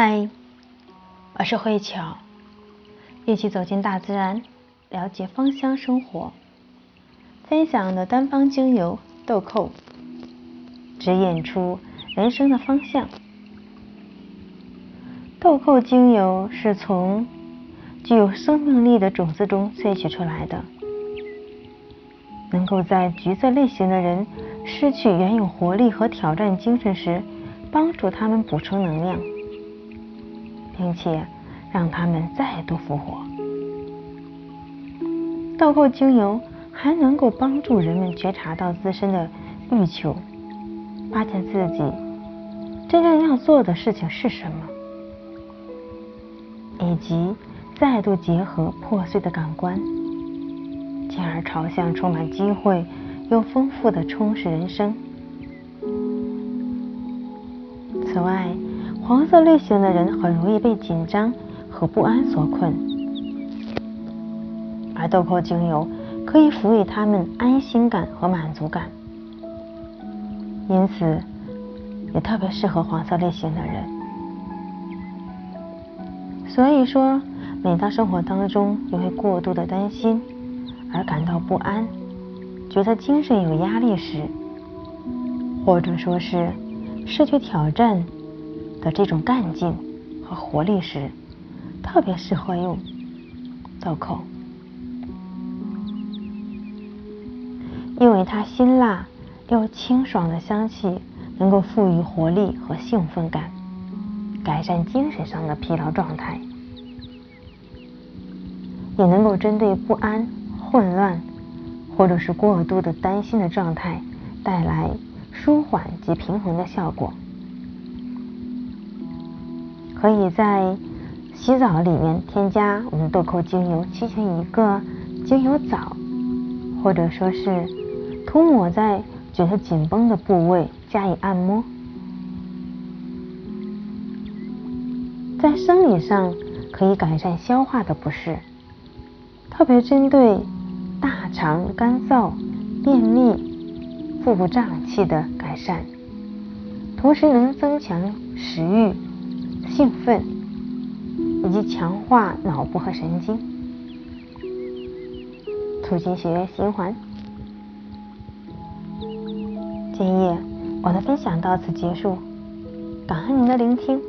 嗨，我是慧巧，一起走进大自然，了解芳香生活。分享的单方精油豆蔻，指引出人生的方向。豆蔻精油是从具有生命力的种子中萃取出来的，能够在橘色类型的人失去原有活力和挑战精神时，帮助他们补充能量。并且让他们再度复活。豆蔻精油还能够帮助人们觉察到自身的欲求，发现自己真正要做的事情是什么，以及再度结合破碎的感官，进而朝向充满机会又丰富的充实人生。此外，黄色类型的人很容易被紧张和不安所困，而豆蔻精油可以赋予他们安心感和满足感，因此也特别适合黄色类型的人。所以说，每当生活当中因为过度的担心而感到不安，觉得精神有压力时，或者说是失去挑战。的这种干劲和活力时，特别适合用豆蔻，因为它辛辣又清爽的香气能够赋予活力和兴奋感，改善精神上的疲劳状态，也能够针对不安、混乱或者是过度的担心的状态带来舒缓及平衡的效果。可以在洗澡里面添加我们豆蔻精油，进行一个精油澡，或者说是涂抹在觉得紧绷的部位加以按摩。在生理上可以改善消化的不适，特别针对大肠干燥、便秘、腹部胀气的改善，同时能增强食欲。兴奋，以及强化脑部和神经，促进血液循环。今夜我的分享到此结束，感恩您的聆听。